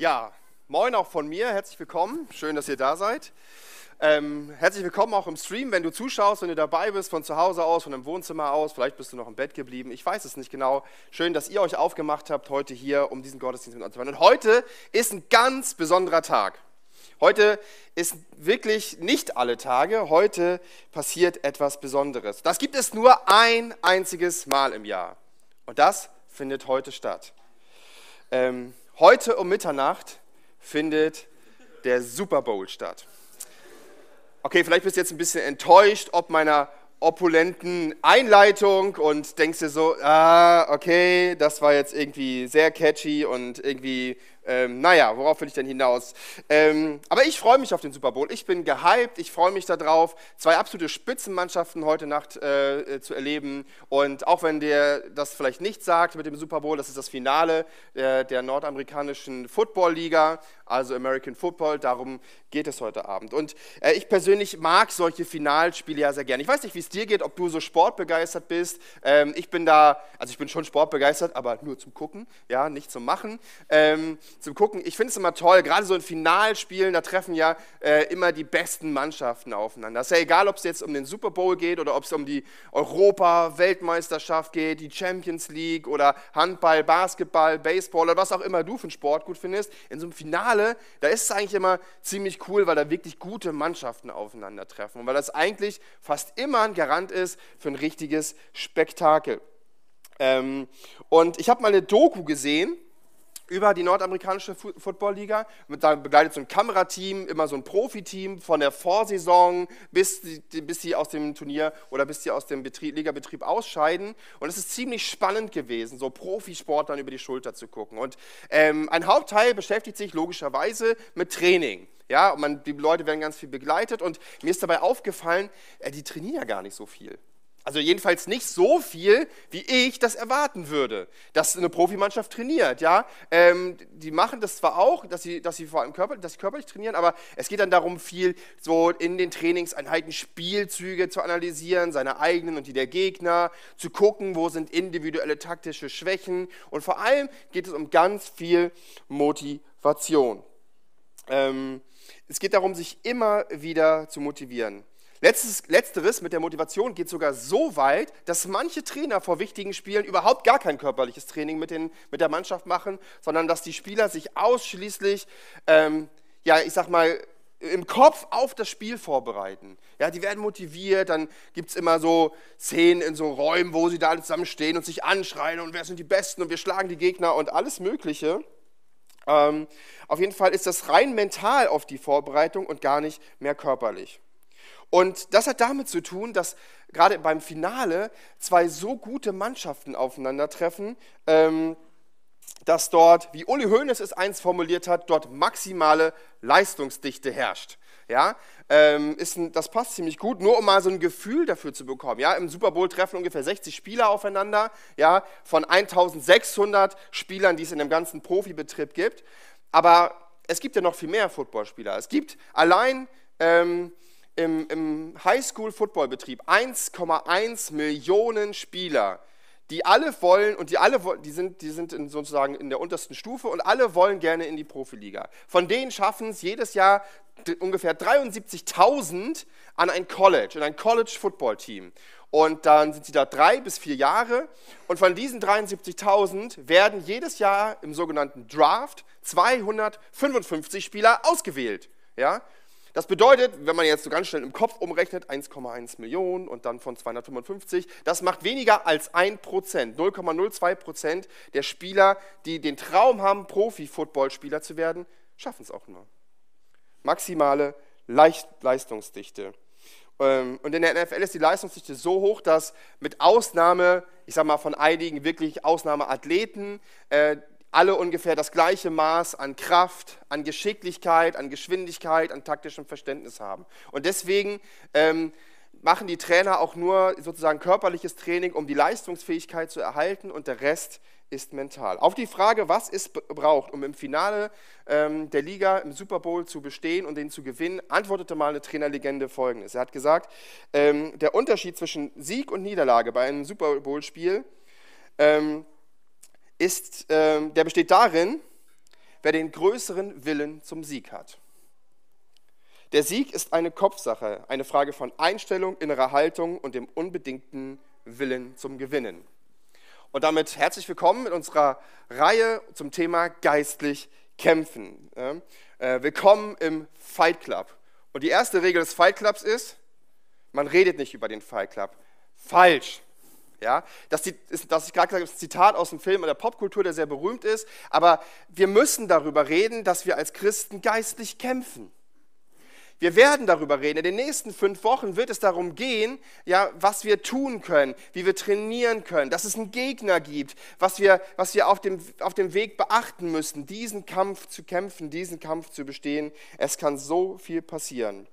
Ja, moin auch von mir, herzlich willkommen, schön, dass ihr da seid. Ähm, herzlich willkommen auch im Stream, wenn du zuschaust, wenn du dabei bist, von zu Hause aus, von dem Wohnzimmer aus, vielleicht bist du noch im Bett geblieben, ich weiß es nicht genau. Schön, dass ihr euch aufgemacht habt heute hier, um diesen Gottesdienst mit uns zu machen. Und heute ist ein ganz besonderer Tag. Heute ist wirklich nicht alle Tage, heute passiert etwas Besonderes. Das gibt es nur ein einziges Mal im Jahr. Und das findet heute statt. Ähm, heute um Mitternacht findet der Super Bowl statt. Okay, vielleicht bist du jetzt ein bisschen enttäuscht ob meiner opulenten Einleitung und denkst dir so, ah, okay, das war jetzt irgendwie sehr catchy und irgendwie ähm, naja, worauf will ich denn hinaus? Ähm, aber ich freue mich auf den Super Bowl. Ich bin gehypt, ich freue mich darauf, zwei absolute Spitzenmannschaften heute Nacht äh, äh, zu erleben. Und auch wenn der das vielleicht nicht sagt mit dem Super Bowl, das ist das Finale der, der nordamerikanischen Football-Liga, also American Football. Darum geht es heute Abend. Und äh, ich persönlich mag solche Finalspiele ja sehr gerne. Ich weiß nicht, wie es dir geht, ob du so sportbegeistert bist. Ähm, ich bin da, also ich bin schon sportbegeistert, aber nur zum Gucken, ja, nicht zum Machen. Ähm, zum Gucken. Ich finde es immer toll, gerade so in Finalspielen, da treffen ja äh, immer die besten Mannschaften aufeinander. Ist ja egal, ob es jetzt um den Super Bowl geht oder ob es um die Europa-Weltmeisterschaft geht, die Champions League oder Handball, Basketball, Baseball oder was auch immer du für einen Sport gut findest. In so einem Finale, da ist es eigentlich immer ziemlich cool, weil da wirklich gute Mannschaften aufeinandertreffen und weil das eigentlich fast immer ein Garant ist für ein richtiges Spektakel. Ähm, und ich habe mal eine Doku gesehen, über die nordamerikanische Footballliga. Da begleitet so ein Kamerateam, immer so ein Profiteam von der Vorsaison bis, bis sie aus dem Turnier oder bis sie aus dem Betrieb, Ligabetrieb ausscheiden. Und es ist ziemlich spannend gewesen, so Profisportlern über die Schulter zu gucken. Und ähm, ein Hauptteil beschäftigt sich logischerweise mit Training. Ja, und man, die Leute werden ganz viel begleitet und mir ist dabei aufgefallen, äh, die trainieren ja gar nicht so viel. Also jedenfalls nicht so viel, wie ich das erwarten würde, dass eine Profimannschaft trainiert. Ja, ähm, die machen das zwar auch, dass sie, dass sie vor allem körperlich, dass sie körperlich trainieren, aber es geht dann darum, viel so in den Trainingseinheiten Spielzüge zu analysieren, seine eigenen und die der Gegner, zu gucken, wo sind individuelle taktische Schwächen und vor allem geht es um ganz viel Motivation. Ähm, es geht darum, sich immer wieder zu motivieren. Letztes, letzteres mit der Motivation geht sogar so weit, dass manche Trainer vor wichtigen Spielen überhaupt gar kein körperliches Training mit, den, mit der Mannschaft machen, sondern dass die Spieler sich ausschließlich, ähm, ja, ich sag mal, im Kopf auf das Spiel vorbereiten. Ja, die werden motiviert, dann gibt es immer so Szenen in so Räumen, wo sie da alle zusammenstehen und sich anschreien und wer sind die Besten und wir schlagen die Gegner und alles Mögliche. Ähm, auf jeden Fall ist das rein mental auf die Vorbereitung und gar nicht mehr körperlich. Und das hat damit zu tun, dass gerade beim Finale zwei so gute Mannschaften aufeinandertreffen, ähm, dass dort, wie Uli Hoeneß es einst formuliert hat, dort maximale Leistungsdichte herrscht. Ja, ähm, ist ein, das passt ziemlich gut, nur um mal so ein Gefühl dafür zu bekommen. Ja, Im Super Bowl treffen ungefähr 60 Spieler aufeinander, ja, von 1600 Spielern, die es in dem ganzen Profibetrieb gibt. Aber es gibt ja noch viel mehr Footballspieler. Es gibt allein ähm, im, im Highschool-Footballbetrieb 1,1 Millionen Spieler, die alle wollen und die alle die sind, die sind in sozusagen in der untersten Stufe und alle wollen gerne in die Profiliga. Von denen schaffen es jedes Jahr ungefähr 73.000 an ein College, in ein College-Football-Team. Und dann sind sie da drei bis vier Jahre. Und von diesen 73.000 werden jedes Jahr im sogenannten Draft 255 Spieler ausgewählt. Ja? Das bedeutet, wenn man jetzt so ganz schnell im Kopf umrechnet, 1,1 Millionen und dann von 255, das macht weniger als 1 Prozent, 0,02 Prozent der Spieler, die den Traum haben, Profi-Footballspieler zu werden, schaffen es auch nur. Maximale Leicht Leistungsdichte. Ähm, und in der NFL ist die Leistungsdichte so hoch, dass mit Ausnahme, ich sage mal von einigen wirklich Ausnahmeathleten, äh, alle ungefähr das gleiche Maß an Kraft, an Geschicklichkeit, an Geschwindigkeit, an taktischem Verständnis haben. Und deswegen ähm, machen die Trainer auch nur sozusagen körperliches Training, um die Leistungsfähigkeit zu erhalten und der Rest ist mental. Auf die Frage, was es braucht, um im Finale ähm, der Liga im Super Bowl zu bestehen und den zu gewinnen, antwortete mal eine Trainerlegende folgendes. Er hat gesagt, ähm, der Unterschied zwischen Sieg und Niederlage bei einem Super Bowl-Spiel ähm, ist, äh, der besteht darin, wer den größeren Willen zum Sieg hat. Der Sieg ist eine Kopfsache, eine Frage von Einstellung, innerer Haltung und dem unbedingten Willen zum Gewinnen. Und damit herzlich willkommen in unserer Reihe zum Thema geistlich kämpfen. Äh, willkommen im Fight Club. Und die erste Regel des Fight Clubs ist, man redet nicht über den Fight Club. Falsch. Ja, das, ist, das ich gerade gesagt habe, ein Zitat aus dem Film oder der Popkultur, der sehr berühmt ist. Aber wir müssen darüber reden, dass wir als Christen geistlich kämpfen. Wir werden darüber reden. In den nächsten fünf Wochen wird es darum gehen, ja, was wir tun können, wie wir trainieren können, dass es einen Gegner gibt, was wir, was wir auf, dem, auf dem Weg beachten müssen, diesen Kampf zu kämpfen, diesen Kampf zu bestehen. Es kann so viel passieren.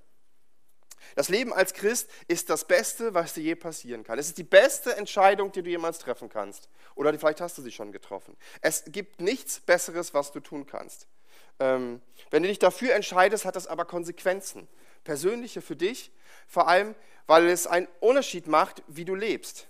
Das Leben als Christ ist das Beste, was dir je passieren kann. Es ist die beste Entscheidung, die du jemals treffen kannst. Oder vielleicht hast du sie schon getroffen. Es gibt nichts Besseres, was du tun kannst. Ähm, wenn du dich dafür entscheidest, hat das aber Konsequenzen. Persönliche für dich, vor allem, weil es einen Unterschied macht, wie du lebst.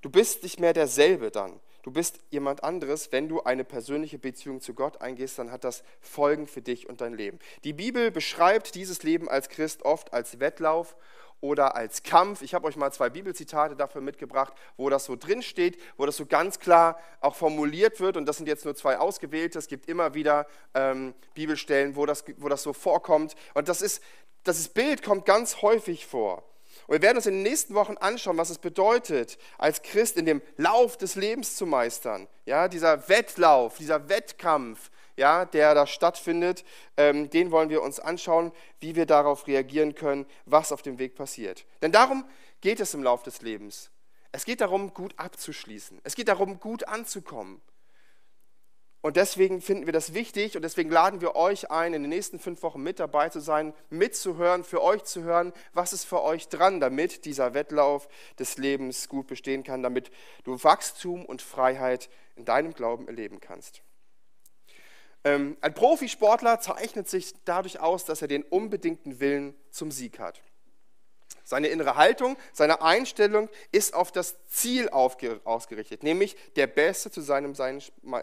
Du bist nicht mehr derselbe dann. Du bist jemand anderes. Wenn du eine persönliche Beziehung zu Gott eingehst, dann hat das Folgen für dich und dein Leben. Die Bibel beschreibt dieses Leben als Christ oft als Wettlauf oder als Kampf. Ich habe euch mal zwei Bibelzitate dafür mitgebracht, wo das so drin steht, wo das so ganz klar auch formuliert wird. Und das sind jetzt nur zwei ausgewählte. Es gibt immer wieder ähm, Bibelstellen, wo das, wo das so vorkommt. Und das, ist, das Bild kommt ganz häufig vor. Und wir werden uns in den nächsten Wochen anschauen, was es bedeutet, als Christ in dem Lauf des Lebens zu meistern. Ja, dieser Wettlauf, dieser Wettkampf, ja, der da stattfindet, ähm, den wollen wir uns anschauen, wie wir darauf reagieren können, was auf dem Weg passiert. Denn darum geht es im Lauf des Lebens. Es geht darum, gut abzuschließen. Es geht darum, gut anzukommen. Und deswegen finden wir das wichtig und deswegen laden wir euch ein, in den nächsten fünf Wochen mit dabei zu sein, mitzuhören, für euch zu hören, was ist für euch dran, damit dieser Wettlauf des Lebens gut bestehen kann, damit du Wachstum und Freiheit in deinem Glauben erleben kannst. Ähm, ein Profisportler zeichnet sich dadurch aus, dass er den unbedingten Willen zum Sieg hat. Seine innere Haltung, seine Einstellung ist auf das Ziel ausgerichtet, nämlich der Beste zu seinem,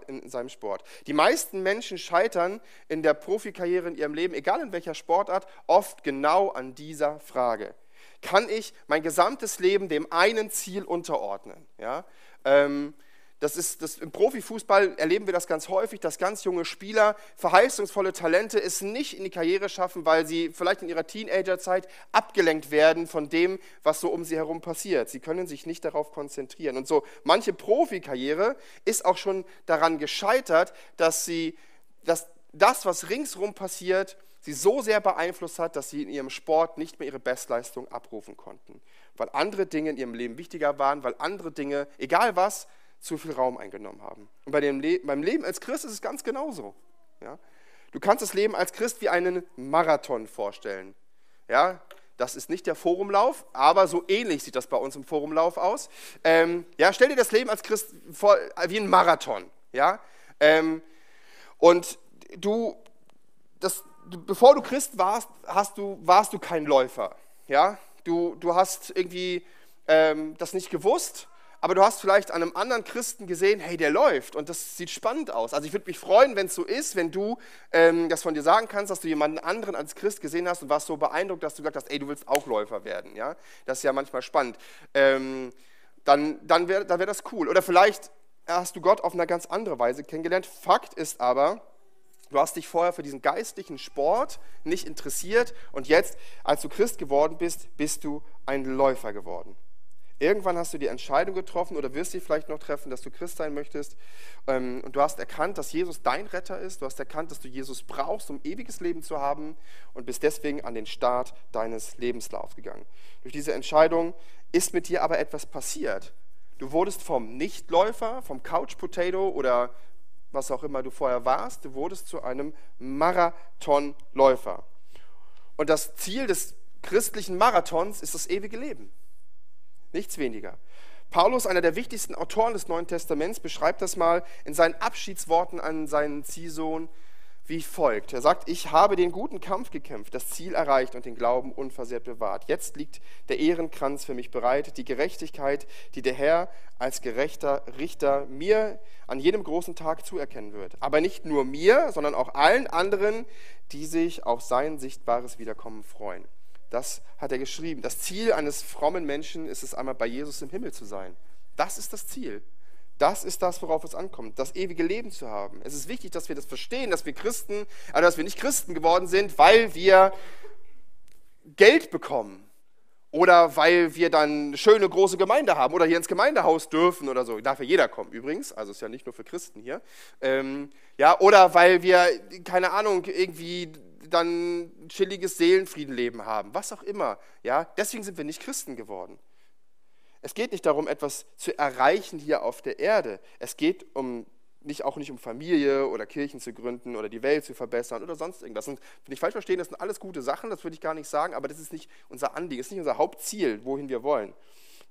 in seinem Sport. Die meisten Menschen scheitern in der Profikarriere in ihrem Leben, egal in welcher Sportart, oft genau an dieser Frage. Kann ich mein gesamtes Leben dem einen Ziel unterordnen? Ja? Ähm, das ist, das, Im Profifußball erleben wir das ganz häufig, dass ganz junge Spieler verheißungsvolle Talente es nicht in die Karriere schaffen, weil sie vielleicht in ihrer Teenagerzeit abgelenkt werden von dem, was so um sie herum passiert. Sie können sich nicht darauf konzentrieren. Und so manche Profikarriere ist auch schon daran gescheitert, dass sie dass das, was ringsherum passiert, sie so sehr beeinflusst hat, dass sie in ihrem Sport nicht mehr ihre Bestleistung abrufen konnten. Weil andere Dinge in ihrem Leben wichtiger waren, weil andere Dinge, egal was, zu viel Raum eingenommen haben. Und bei dem Le beim Leben als Christ ist es ganz genauso. Ja? Du kannst das Leben als Christ wie einen Marathon vorstellen. Ja? Das ist nicht der Forumlauf, aber so ähnlich sieht das bei uns im Forumlauf aus. Ähm, ja, stell dir das Leben als Christ vor wie ein Marathon. Ja? Ähm, und du, das, bevor du Christ warst, hast du, warst du kein Läufer. Ja? Du, du hast irgendwie ähm, das nicht gewusst aber du hast vielleicht an einem anderen Christen gesehen, hey, der läuft und das sieht spannend aus. Also ich würde mich freuen, wenn es so ist, wenn du ähm, das von dir sagen kannst, dass du jemanden anderen als Christ gesehen hast und warst so beeindruckt, dass du gesagt hast, ey, du willst auch Läufer werden. Ja? Das ist ja manchmal spannend. Ähm, dann dann wäre dann wär das cool. Oder vielleicht hast du Gott auf eine ganz andere Weise kennengelernt. Fakt ist aber, Du hast dich vorher für diesen geistlichen Sport nicht interessiert und jetzt, als du Christ geworden bist, bist du ein Läufer geworden. Irgendwann hast du die Entscheidung getroffen oder wirst sie vielleicht noch treffen, dass du Christ sein möchtest. Ähm, und du hast erkannt, dass Jesus dein Retter ist. Du hast erkannt, dass du Jesus brauchst, um ewiges Leben zu haben und bist deswegen an den Start deines Lebenslaufs gegangen. Durch diese Entscheidung ist mit dir aber etwas passiert. Du wurdest vom Nichtläufer, vom Couch Potato oder was auch immer du vorher warst, du wurdest zu einem Marathonläufer. Und das Ziel des christlichen Marathons ist das ewige Leben. Nichts weniger. Paulus, einer der wichtigsten Autoren des Neuen Testaments, beschreibt das mal in seinen Abschiedsworten an seinen Ziehsohn, wie folgt. Er sagt, ich habe den guten Kampf gekämpft, das Ziel erreicht und den Glauben unversehrt bewahrt. Jetzt liegt der Ehrenkranz für mich bereit, die Gerechtigkeit, die der Herr als gerechter Richter mir an jedem großen Tag zuerkennen wird. Aber nicht nur mir, sondern auch allen anderen, die sich auf sein sichtbares Wiederkommen freuen. Das hat er geschrieben. Das Ziel eines frommen Menschen ist es einmal bei Jesus im Himmel zu sein. Das ist das Ziel. Das ist das, worauf es ankommt, das ewige Leben zu haben. Es ist wichtig, dass wir das verstehen, dass wir Christen, also dass wir nicht Christen geworden sind, weil wir Geld bekommen oder weil wir dann eine schöne große Gemeinde haben oder hier ins Gemeindehaus dürfen oder so. Darf ja jeder kommen übrigens, also ist ja nicht nur für Christen hier. Ähm, ja, oder weil wir, keine Ahnung, irgendwie dann chilliges Seelenfriedenleben haben, was auch immer. Ja, deswegen sind wir nicht Christen geworden. Es geht nicht darum, etwas zu erreichen hier auf der Erde. Es geht um nicht, auch nicht um Familie oder Kirchen zu gründen oder die Welt zu verbessern oder sonst irgendwas. Und ich falsch verstehe, das sind alles gute Sachen, das würde ich gar nicht sagen, aber das ist nicht unser Anliegen, das ist nicht unser Hauptziel, wohin wir wollen.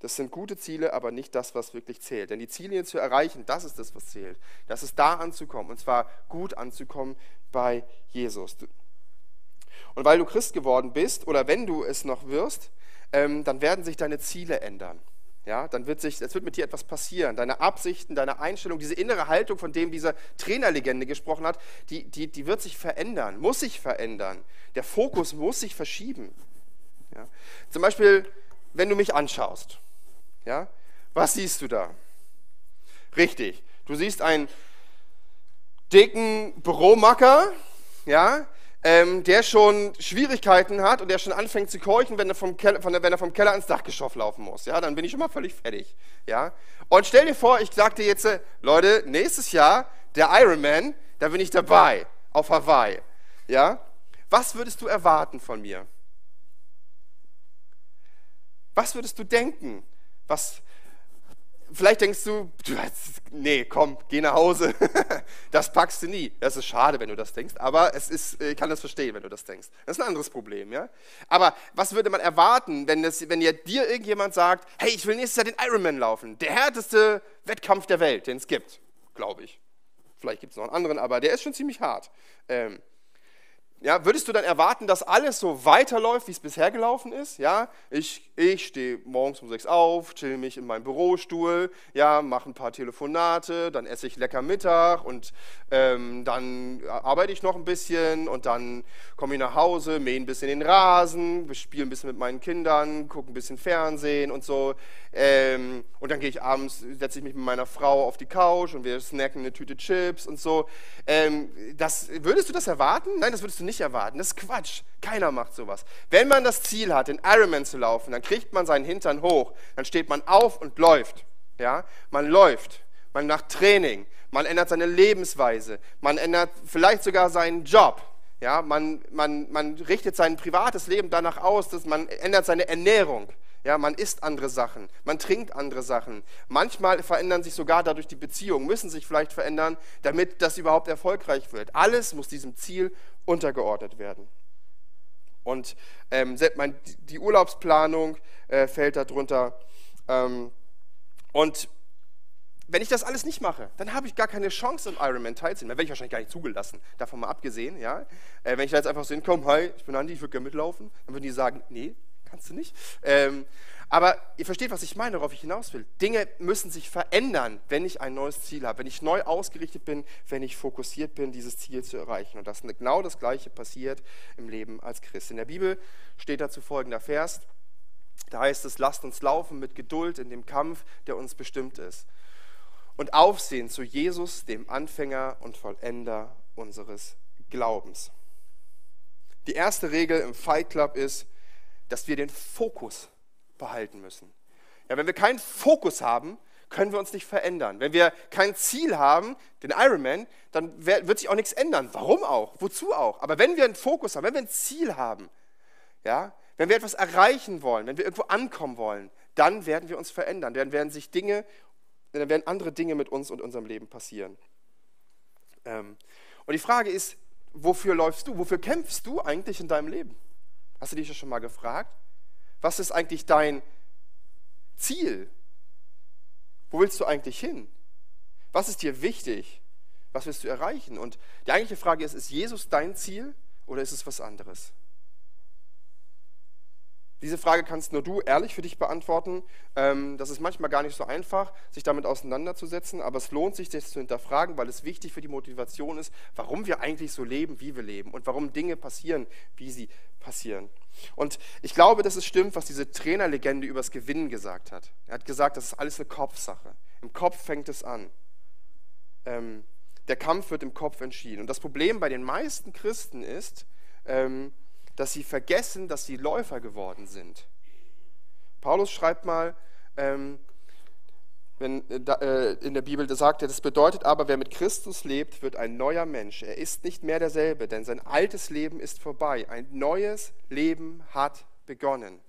Das sind gute Ziele, aber nicht das, was wirklich zählt. Denn die Ziele zu erreichen, das ist das, was zählt. Das ist da anzukommen und zwar gut anzukommen bei Jesus. Und weil du Christ geworden bist oder wenn du es noch wirst, ähm, dann werden sich deine Ziele ändern ja, dann wird sich, es wird mit dir etwas passieren. Deine Absichten, deine Einstellung, diese innere Haltung, von dem diese Trainerlegende gesprochen hat, die, die, die wird sich verändern, muss sich verändern. Der Fokus muss sich verschieben. Ja. Zum Beispiel, wenn du mich anschaust, ja, was siehst du da? Richtig, du siehst einen dicken Büromacker, ja, ähm, der schon Schwierigkeiten hat und der schon anfängt zu keuchen, wenn er, vom Keller, wenn er vom Keller ans Dachgeschoss laufen muss. Ja, dann bin ich schon mal völlig fertig. Ja? Und stell dir vor, ich sag dir jetzt, Leute, nächstes Jahr, der Ironman, da bin ich dabei, auf Hawaii. Ja? Was würdest du erwarten von mir? Was würdest du denken? Was, Vielleicht denkst du, nee, komm, geh nach Hause. Das packst du nie. Das ist schade, wenn du das denkst, aber es ist, ich kann das verstehen, wenn du das denkst. Das ist ein anderes Problem, ja. Aber was würde man erwarten, wenn, das, wenn dir irgendjemand sagt, hey, ich will nächstes Jahr den Ironman laufen, der härteste Wettkampf der Welt, den es gibt, glaube ich. Vielleicht gibt es noch einen anderen, aber der ist schon ziemlich hart. Ähm, ja, würdest du dann erwarten, dass alles so weiterläuft, wie es bisher gelaufen ist? Ja, ich, ich stehe morgens um sechs auf, chill mich in meinem Bürostuhl, ja, mache ein paar Telefonate, dann esse ich lecker Mittag und ähm, dann arbeite ich noch ein bisschen und dann komme ich nach Hause, mähe ein bisschen den Rasen, spiele ein bisschen mit meinen Kindern, gucke ein bisschen Fernsehen und so. Ähm, und dann gehe ich abends, setze ich mich mit meiner Frau auf die Couch und wir snacken eine Tüte Chips und so. Ähm, das, würdest du das erwarten? Nein, das würdest du nicht nicht erwarten. Das ist Quatsch. Keiner macht sowas. Wenn man das Ziel hat, den Ironman zu laufen, dann kriegt man seinen Hintern hoch. Dann steht man auf und läuft. Ja? Man läuft. Man macht Training. Man ändert seine Lebensweise. Man ändert vielleicht sogar seinen Job. Ja? Man, man, man richtet sein privates Leben danach aus, dass man ändert seine Ernährung. Ja, man isst andere Sachen, man trinkt andere Sachen. Manchmal verändern sich sogar dadurch die Beziehungen, müssen sich vielleicht verändern, damit das überhaupt erfolgreich wird. Alles muss diesem Ziel untergeordnet werden. Und ähm, die Urlaubsplanung äh, fällt darunter. Ähm, und wenn ich das alles nicht mache, dann habe ich gar keine Chance im Ironman teilzunehmen. Dann werde ich wahrscheinlich gar nicht zugelassen, davon mal abgesehen. Ja? Äh, wenn ich da jetzt einfach so hinkomme, hi, ich bin Andi, ich würde gerne mitlaufen, dann würden die sagen, nee, kannst du nicht. Ähm, aber ihr versteht, was ich meine, worauf ich hinaus will. Dinge müssen sich verändern, wenn ich ein neues Ziel habe, wenn ich neu ausgerichtet bin, wenn ich fokussiert bin, dieses Ziel zu erreichen. Und das genau das Gleiche passiert im Leben als Christ. In der Bibel steht dazu folgender Vers. Da heißt es, lasst uns laufen mit Geduld in dem Kampf, der uns bestimmt ist. Und aufsehen zu Jesus, dem Anfänger und Vollender unseres Glaubens. Die erste Regel im Fight Club ist, dass wir den Fokus behalten müssen. Ja, wenn wir keinen Fokus haben, können wir uns nicht verändern. Wenn wir kein Ziel haben, den Ironman, dann wird sich auch nichts ändern. Warum auch? Wozu auch? Aber wenn wir einen Fokus haben, wenn wir ein Ziel haben, ja, wenn wir etwas erreichen wollen, wenn wir irgendwo ankommen wollen, dann werden wir uns verändern. Dann werden sich Dinge, dann werden andere Dinge mit uns und unserem Leben passieren. Ähm, und die Frage ist, wofür läufst du? Wofür kämpfst du eigentlich in deinem Leben? Hast du dich das schon mal gefragt? Was ist eigentlich dein Ziel? Wo willst du eigentlich hin? Was ist dir wichtig? Was willst du erreichen? Und die eigentliche Frage ist, ist Jesus dein Ziel oder ist es was anderes? Diese Frage kannst nur du ehrlich für dich beantworten. Ähm, das ist manchmal gar nicht so einfach, sich damit auseinanderzusetzen, aber es lohnt sich, das zu hinterfragen, weil es wichtig für die Motivation ist, warum wir eigentlich so leben, wie wir leben und warum Dinge passieren, wie sie passieren. Und ich glaube, dass es stimmt, was diese Trainerlegende übers Gewinnen gesagt hat. Er hat gesagt, das ist alles eine Kopfsache. Im Kopf fängt es an. Ähm, der Kampf wird im Kopf entschieden. Und das Problem bei den meisten Christen ist, ähm, dass sie vergessen, dass sie Läufer geworden sind. Paulus schreibt mal, ähm, wenn, äh, äh in der Bibel sagt er, das bedeutet aber, wer mit Christus lebt, wird ein neuer Mensch. Er ist nicht mehr derselbe, denn sein altes Leben ist vorbei. Ein neues Leben hat begonnen.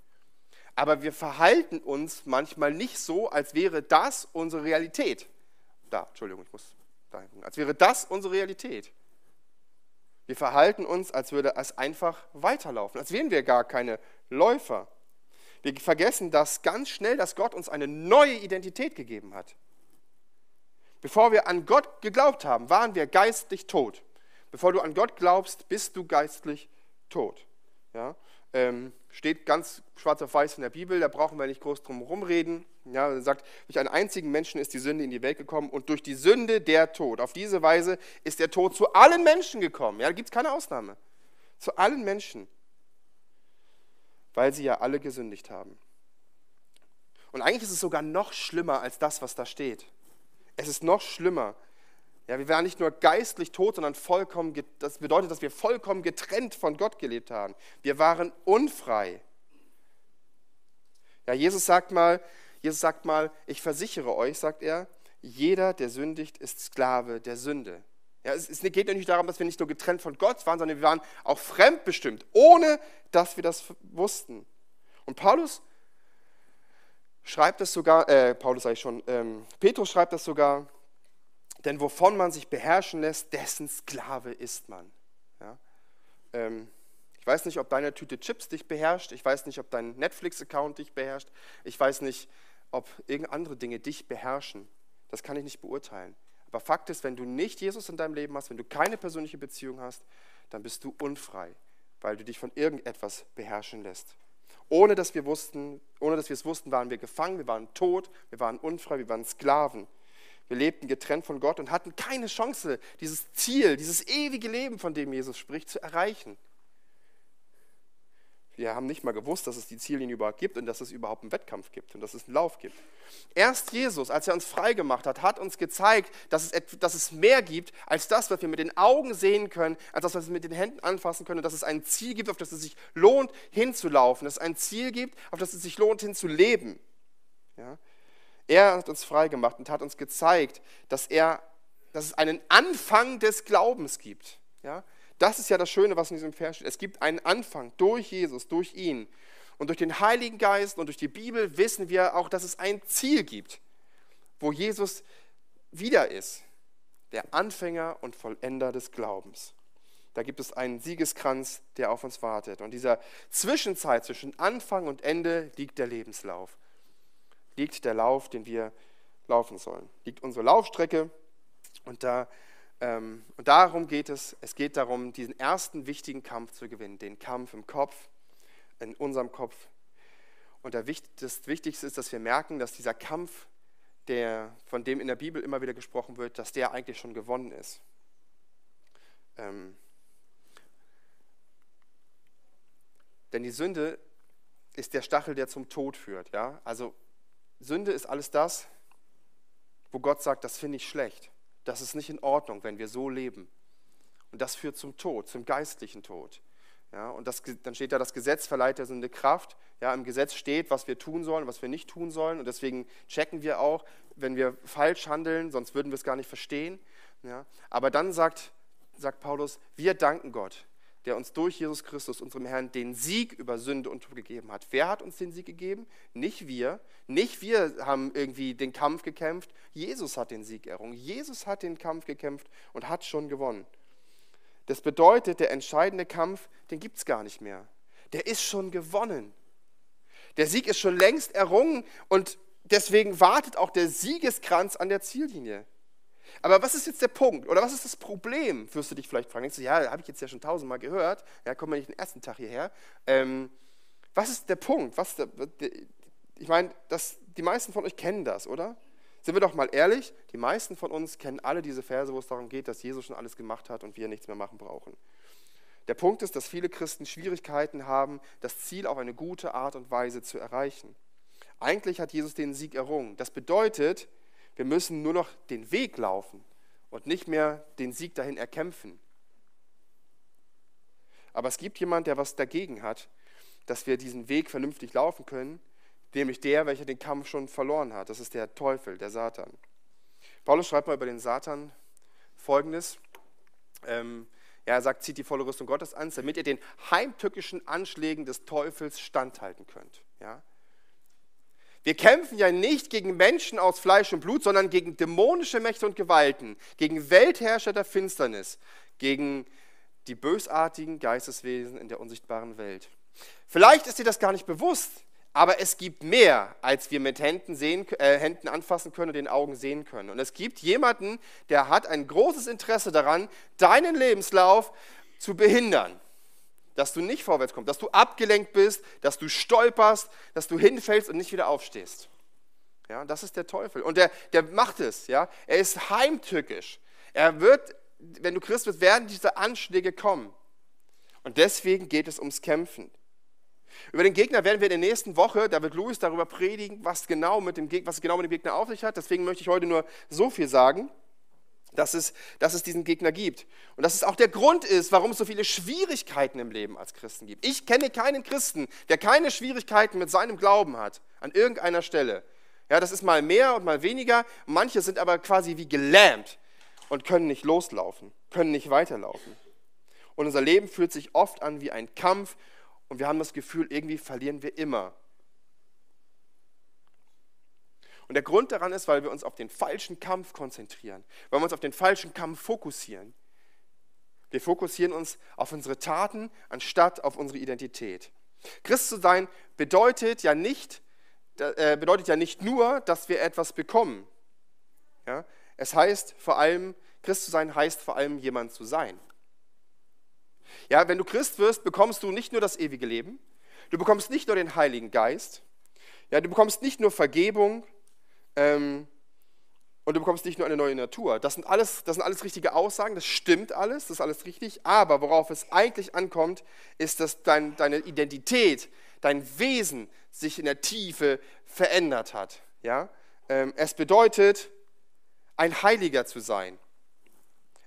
Aber wir verhalten uns manchmal nicht so, als wäre das unsere Realität. Da, Entschuldigung, ich muss da hinten. Als wäre das unsere Realität. Wir verhalten uns, als würde es einfach weiterlaufen, als wären wir gar keine Läufer. Wir vergessen das ganz schnell, dass Gott uns eine neue Identität gegeben hat. Bevor wir an Gott geglaubt haben, waren wir geistlich tot. Bevor du an Gott glaubst, bist du geistlich tot. Ja? Ähm, steht ganz schwarz auf weiß in der Bibel, da brauchen wir nicht groß drum rumreden. Ja, er sagt, durch einen einzigen Menschen ist die Sünde in die Welt gekommen und durch die Sünde der Tod. Auf diese Weise ist der Tod zu allen Menschen gekommen. Ja, da gibt es keine Ausnahme. Zu allen Menschen. Weil sie ja alle gesündigt haben. Und eigentlich ist es sogar noch schlimmer als das, was da steht. Es ist noch schlimmer. Ja, wir waren nicht nur geistlich tot, sondern vollkommen, das bedeutet, dass wir vollkommen getrennt von Gott gelebt haben. Wir waren unfrei. Ja, Jesus sagt mal, Jesus sagt mal, ich versichere euch, sagt er, jeder, der sündigt, ist Sklave der Sünde. Ja, es, geht nicht darum, dass wir nicht nur getrennt von Gott waren, sondern wir waren auch fremdbestimmt, ohne dass wir das wussten. Und Paulus schreibt das sogar, äh, Paulus sage ich schon, ähm, Petrus schreibt das sogar, denn wovon man sich beherrschen lässt, dessen Sklave ist man. Ja? Ähm, ich weiß nicht, ob deine Tüte Chips dich beherrscht. Ich weiß nicht, ob dein Netflix-Account dich beherrscht. Ich weiß nicht, ob irgendeine andere Dinge dich beherrschen. Das kann ich nicht beurteilen. Aber Fakt ist, wenn du nicht Jesus in deinem Leben hast, wenn du keine persönliche Beziehung hast, dann bist du unfrei, weil du dich von irgendetwas beherrschen lässt. Ohne dass wir wussten, ohne dass wir es wussten, waren wir gefangen, wir waren tot, wir waren unfrei, wir waren Sklaven. Wir lebten getrennt von Gott und hatten keine Chance, dieses Ziel, dieses ewige Leben, von dem Jesus spricht, zu erreichen. Wir haben nicht mal gewusst, dass es die Ziellinie überhaupt gibt und dass es überhaupt einen Wettkampf gibt und dass es einen Lauf gibt. Erst Jesus, als er uns frei gemacht hat, hat uns gezeigt, dass es, dass es mehr gibt als das, was wir mit den Augen sehen können, als das, was wir mit den Händen anfassen können und dass es ein Ziel gibt, auf das es sich lohnt, hinzulaufen, dass es ein Ziel gibt, auf das es sich lohnt, hinzuleben. Ja? Er hat uns frei gemacht und hat uns gezeigt, dass, er, dass es einen Anfang des Glaubens gibt. Ja? Das ist ja das Schöne, was in diesem Vers steht. Es gibt einen Anfang durch Jesus, durch ihn. Und durch den Heiligen Geist und durch die Bibel wissen wir auch, dass es ein Ziel gibt, wo Jesus wieder ist. Der Anfänger und Vollender des Glaubens. Da gibt es einen Siegeskranz, der auf uns wartet. Und dieser Zwischenzeit zwischen Anfang und Ende liegt der Lebenslauf liegt der Lauf, den wir laufen sollen. Liegt unsere Laufstrecke und, da, und darum geht es. Es geht darum, diesen ersten wichtigen Kampf zu gewinnen, den Kampf im Kopf, in unserem Kopf. Und das Wichtigste ist, dass wir merken, dass dieser Kampf, der, von dem in der Bibel immer wieder gesprochen wird, dass der eigentlich schon gewonnen ist. Ähm, denn die Sünde ist der Stachel, der zum Tod führt. Ja? Also Sünde ist alles das, wo Gott sagt, das finde ich schlecht. Das ist nicht in Ordnung, wenn wir so leben. Und das führt zum Tod, zum geistlichen Tod. Ja, und das, dann steht da, das Gesetz verleiht der Sünde Kraft. Ja, Im Gesetz steht, was wir tun sollen, was wir nicht tun sollen. Und deswegen checken wir auch, wenn wir falsch handeln, sonst würden wir es gar nicht verstehen. Ja, aber dann sagt, sagt Paulus, wir danken Gott, der uns durch Jesus Christus, unserem Herrn, den Sieg über Sünde und Tod gegeben hat. Wer hat uns den Sieg gegeben? Nicht wir. Nicht wir haben irgendwie den Kampf gekämpft. Jesus hat den Sieg errungen. Jesus hat den Kampf gekämpft und hat schon gewonnen. Das bedeutet, der entscheidende Kampf, den gibt es gar nicht mehr. Der ist schon gewonnen. Der Sieg ist schon längst errungen und deswegen wartet auch der Siegeskranz an der Ziellinie. Aber was ist jetzt der Punkt? Oder was ist das Problem, wirst du dich vielleicht fragen. Denkst du, ja, habe ich jetzt ja schon tausendmal gehört. Ja, kommen wir nicht den ersten Tag hierher. Ähm, was ist der Punkt? Was der, ich meine, die meisten von euch kennen das, oder? Sind wir doch mal ehrlich, die meisten von uns kennen alle diese Verse, wo es darum geht, dass Jesus schon alles gemacht hat und wir nichts mehr machen brauchen. Der Punkt ist, dass viele Christen Schwierigkeiten haben, das Ziel auf eine gute Art und Weise zu erreichen. Eigentlich hat Jesus den Sieg errungen. Das bedeutet, wir müssen nur noch den Weg laufen und nicht mehr den Sieg dahin erkämpfen. Aber es gibt jemand, der was dagegen hat, dass wir diesen Weg vernünftig laufen können nämlich der, welcher den Kampf schon verloren hat. Das ist der Teufel, der Satan. Paulus schreibt mal über den Satan folgendes. Ähm, ja, er sagt, zieht die volle Rüstung Gottes an, damit ihr den heimtückischen Anschlägen des Teufels standhalten könnt. Ja? Wir kämpfen ja nicht gegen Menschen aus Fleisch und Blut, sondern gegen dämonische Mächte und Gewalten, gegen Weltherrscher der Finsternis, gegen die bösartigen Geisteswesen in der unsichtbaren Welt. Vielleicht ist dir das gar nicht bewusst, aber es gibt mehr, als wir mit Händen, sehen, äh, Händen anfassen können und den Augen sehen können. Und es gibt jemanden, der hat ein großes Interesse daran, deinen Lebenslauf zu behindern. Dass du nicht vorwärts kommst, dass du abgelenkt bist, dass du stolperst, dass du hinfällst und nicht wieder aufstehst. Ja, das ist der Teufel. Und der, der macht es. Ja? Er ist heimtückisch. Er wird, wenn du Christ bist, werden diese Anschläge kommen. Und deswegen geht es ums Kämpfen. Über den Gegner werden wir in der nächsten Woche, da wird Louis darüber predigen, was genau mit dem, was genau mit dem Gegner auf sich hat. Deswegen möchte ich heute nur so viel sagen, dass es, dass es diesen Gegner gibt. Und dass es auch der Grund ist, warum es so viele Schwierigkeiten im Leben als Christen gibt. Ich kenne keinen Christen, der keine Schwierigkeiten mit seinem Glauben hat, an irgendeiner Stelle. Ja, das ist mal mehr und mal weniger. Manche sind aber quasi wie gelähmt und können nicht loslaufen, können nicht weiterlaufen. Und unser Leben fühlt sich oft an wie ein Kampf und wir haben das Gefühl, irgendwie verlieren wir immer. Und der Grund daran ist, weil wir uns auf den falschen Kampf konzentrieren, weil wir uns auf den falschen Kampf fokussieren. Wir fokussieren uns auf unsere Taten anstatt auf unsere Identität. Christ zu sein bedeutet ja nicht, äh, bedeutet ja nicht nur, dass wir etwas bekommen. Ja? Es heißt vor allem, Christ zu sein heißt vor allem jemand zu sein. Ja, wenn du Christ wirst, bekommst du nicht nur das ewige Leben, du bekommst nicht nur den Heiligen Geist, ja, du bekommst nicht nur Vergebung ähm, und du bekommst nicht nur eine neue Natur. Das sind, alles, das sind alles richtige Aussagen, das stimmt alles, das ist alles richtig, aber worauf es eigentlich ankommt, ist, dass dein, deine Identität, dein Wesen sich in der Tiefe verändert hat. Ja? Ähm, es bedeutet, ein Heiliger zu sein.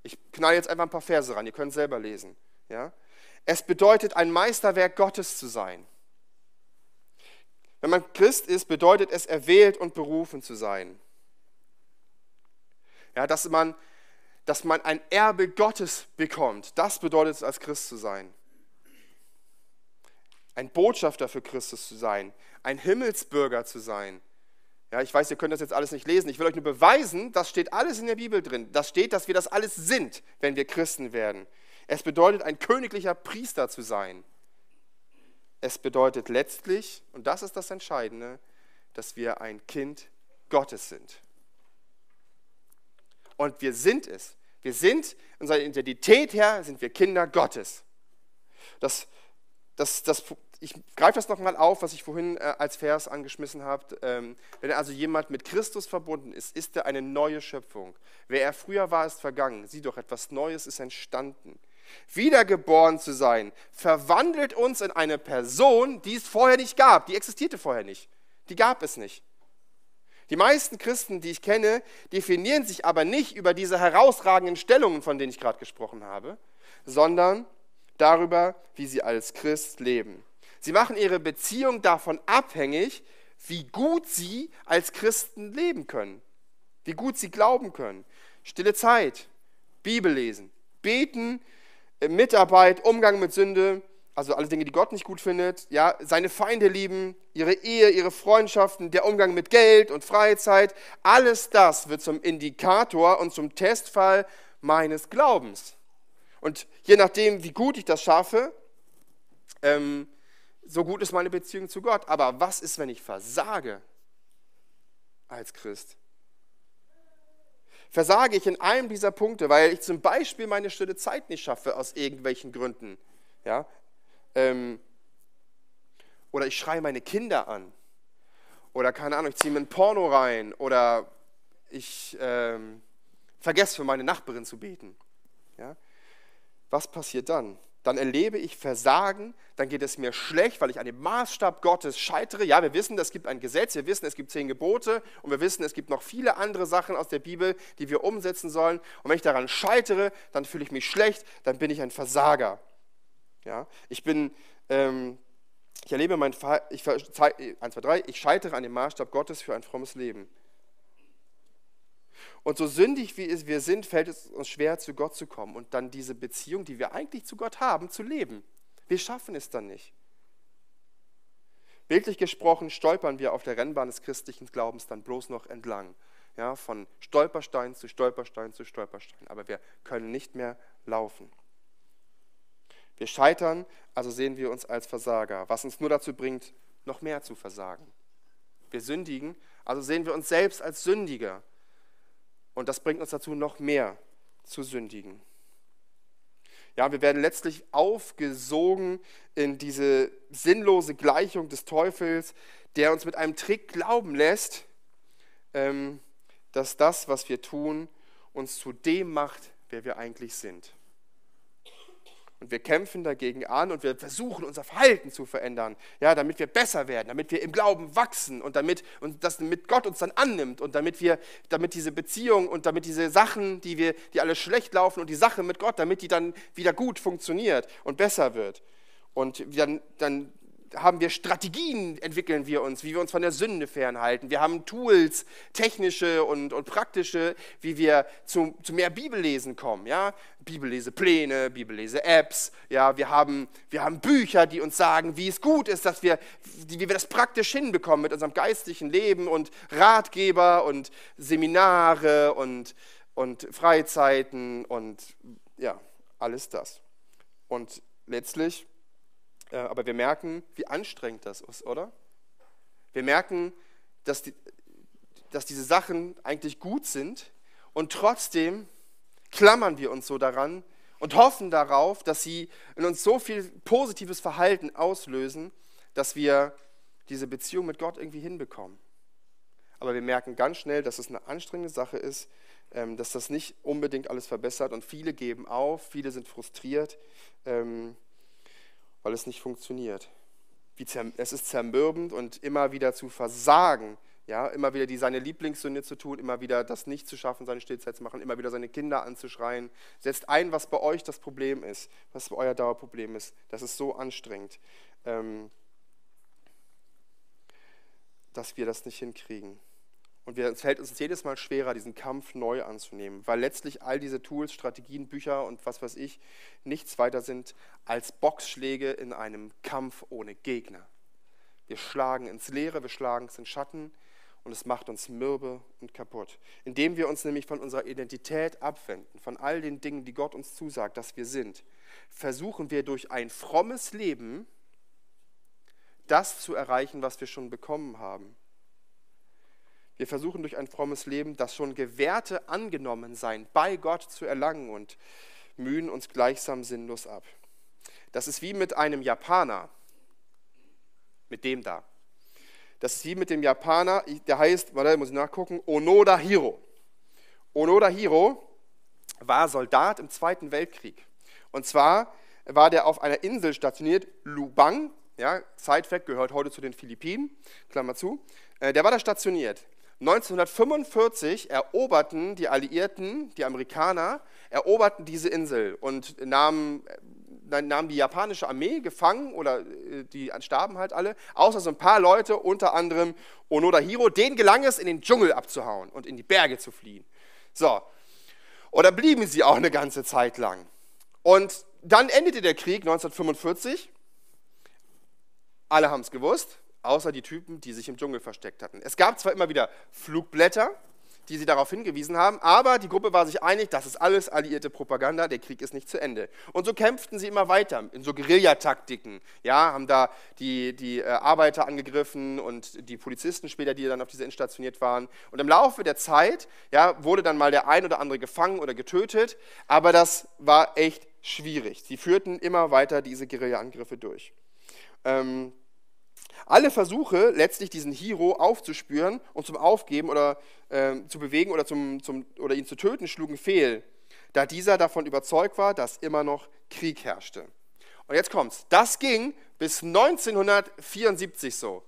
Ich knall jetzt einfach ein paar Verse ran, ihr könnt selber lesen. Ja? Es bedeutet, ein Meisterwerk Gottes zu sein. Wenn man Christ ist, bedeutet es, erwählt und berufen zu sein. Ja, dass, man, dass man ein Erbe Gottes bekommt, das bedeutet es, als Christ zu sein. Ein Botschafter für Christus zu sein, ein Himmelsbürger zu sein. Ja, ich weiß, ihr könnt das jetzt alles nicht lesen. Ich will euch nur beweisen, das steht alles in der Bibel drin. Das steht, dass wir das alles sind, wenn wir Christen werden. Es bedeutet, ein königlicher Priester zu sein. Es bedeutet letztlich, und das ist das Entscheidende, dass wir ein Kind Gottes sind. Und wir sind es. Wir sind, unserer Identität her, sind wir Kinder Gottes. Das, das, das, ich greife das nochmal auf, was ich vorhin äh, als Vers angeschmissen habe. Ähm, wenn also jemand mit Christus verbunden ist, ist er eine neue Schöpfung. Wer er früher war, ist vergangen. Sieh doch, etwas Neues ist entstanden. Wiedergeboren zu sein, verwandelt uns in eine Person, die es vorher nicht gab. Die existierte vorher nicht. Die gab es nicht. Die meisten Christen, die ich kenne, definieren sich aber nicht über diese herausragenden Stellungen, von denen ich gerade gesprochen habe, sondern darüber, wie sie als Christ leben. Sie machen ihre Beziehung davon abhängig, wie gut sie als Christen leben können, wie gut sie glauben können. Stille Zeit, Bibel lesen, beten, Mitarbeit, Umgang mit Sünde, also alle Dinge, die Gott nicht gut findet, ja, seine Feinde lieben, ihre Ehe, ihre Freundschaften, der Umgang mit Geld und Freizeit, alles das wird zum Indikator und zum Testfall meines Glaubens. Und je nachdem, wie gut ich das schaffe, ähm, so gut ist meine Beziehung zu Gott. Aber was ist, wenn ich versage als Christ? Versage ich in einem dieser Punkte, weil ich zum Beispiel meine stille Zeit nicht schaffe aus irgendwelchen Gründen. Ja? Ähm, oder ich schreie meine Kinder an. Oder keine Ahnung, ich ziehe mir ein Porno rein. Oder ich ähm, vergesse für meine Nachbarin zu beten. Ja? Was passiert dann? Dann erlebe ich Versagen, dann geht es mir schlecht, weil ich an dem Maßstab Gottes scheitere. Ja, wir wissen, es gibt ein Gesetz, wir wissen, es gibt zehn Gebote und wir wissen, es gibt noch viele andere Sachen aus der Bibel, die wir umsetzen sollen. Und wenn ich daran scheitere, dann fühle ich mich schlecht, dann bin ich ein Versager. Ja, ich bin, ähm, ich erlebe mein, ich, 1, 2, 3, ich scheitere an dem Maßstab Gottes für ein frommes Leben. Und so sündig wie wir sind, fällt es uns schwer, zu Gott zu kommen und dann diese Beziehung, die wir eigentlich zu Gott haben, zu leben. Wir schaffen es dann nicht. Bildlich gesprochen stolpern wir auf der Rennbahn des christlichen Glaubens dann bloß noch entlang. Ja, von Stolperstein zu Stolperstein zu Stolperstein. Aber wir können nicht mehr laufen. Wir scheitern, also sehen wir uns als Versager, was uns nur dazu bringt, noch mehr zu versagen. Wir sündigen, also sehen wir uns selbst als Sündiger und das bringt uns dazu, noch mehr zu sündigen. Ja, wir werden letztlich aufgesogen in diese sinnlose Gleichung des Teufels, der uns mit einem Trick glauben lässt, ähm, dass das, was wir tun, uns zu dem macht, wer wir eigentlich sind. Und wir kämpfen dagegen an und wir versuchen unser Verhalten zu verändern, ja, damit wir besser werden, damit wir im Glauben wachsen und damit, und das, damit Gott uns dann annimmt und damit wir, damit diese Beziehung und damit diese Sachen, die wir, die alle schlecht laufen und die Sache mit Gott, damit die dann wieder gut funktioniert und besser wird. Und dann, dann haben wir Strategien, entwickeln wir uns, wie wir uns von der Sünde fernhalten. Wir haben Tools, technische und, und praktische, wie wir zu, zu mehr Bibellesen kommen. Ja? Bibellesepläne, Bibellese-Apps. Ja? Wir, haben, wir haben Bücher, die uns sagen, wie es gut ist, dass wir, wie wir das praktisch hinbekommen mit unserem geistlichen Leben und Ratgeber und Seminare und, und Freizeiten und ja, alles das. Und letztlich aber wir merken, wie anstrengend das ist, oder? Wir merken, dass, die, dass diese Sachen eigentlich gut sind und trotzdem klammern wir uns so daran und hoffen darauf, dass sie in uns so viel positives Verhalten auslösen, dass wir diese Beziehung mit Gott irgendwie hinbekommen. Aber wir merken ganz schnell, dass es eine anstrengende Sache ist, ähm, dass das nicht unbedingt alles verbessert und viele geben auf, viele sind frustriert. Weil es nicht funktioniert. Es ist zermürbend und immer wieder zu versagen, ja, immer wieder die seine Lieblingssünde zu tun, immer wieder das nicht zu schaffen, seine Stillzeit zu machen, immer wieder seine Kinder anzuschreien. Setzt ein, was bei euch das Problem ist, was euer Dauerproblem ist. Das ist so anstrengend, ähm, dass wir das nicht hinkriegen. Und es fällt uns jedes Mal schwerer, diesen Kampf neu anzunehmen, weil letztlich all diese Tools, Strategien, Bücher und was weiß ich nichts weiter sind als Boxschläge in einem Kampf ohne Gegner. Wir schlagen ins Leere, wir schlagen es in Schatten und es macht uns mürbe und kaputt. Indem wir uns nämlich von unserer Identität abwenden, von all den Dingen, die Gott uns zusagt, dass wir sind, versuchen wir durch ein frommes Leben das zu erreichen, was wir schon bekommen haben. Wir versuchen durch ein frommes Leben das schon gewährte Angenommensein bei Gott zu erlangen und mühen uns gleichsam sinnlos ab. Das ist wie mit einem Japaner, mit dem da. Das ist wie mit dem Japaner, der heißt, warte, muss ich nachgucken, Onoda Hiro. Onoda Hiro war Soldat im Zweiten Weltkrieg. Und zwar war der auf einer Insel stationiert, Lubang, ja, Zeitfact gehört heute zu den Philippinen, Klammer zu. Äh, der war da stationiert. 1945 eroberten die Alliierten, die Amerikaner, eroberten diese Insel und nahmen, äh, nahmen die japanische Armee gefangen oder äh, die starben halt alle, außer so ein paar Leute, unter anderem Onoda Hiro. Denen gelang es, in den Dschungel abzuhauen und in die Berge zu fliehen. So, oder blieben sie auch eine ganze Zeit lang. Und dann endete der Krieg 1945. Alle haben es gewusst außer die Typen, die sich im Dschungel versteckt hatten. Es gab zwar immer wieder Flugblätter, die sie darauf hingewiesen haben, aber die Gruppe war sich einig, das ist alles alliierte Propaganda, der Krieg ist nicht zu Ende. Und so kämpften sie immer weiter in so Guerillataktiken, ja, haben da die, die äh, Arbeiter angegriffen und die Polizisten später, die dann auf diese instationiert waren. Und im Laufe der Zeit, ja, wurde dann mal der ein oder andere gefangen oder getötet, aber das war echt schwierig. Sie führten immer weiter diese Guerilla-Angriffe durch. Ähm, alle Versuche, letztlich diesen Hero aufzuspüren und zum Aufgeben oder äh, zu bewegen oder, zum, zum, oder ihn zu töten, schlugen fehl, da dieser davon überzeugt war, dass immer noch Krieg herrschte. Und jetzt kommt's. Das ging bis 1974 so.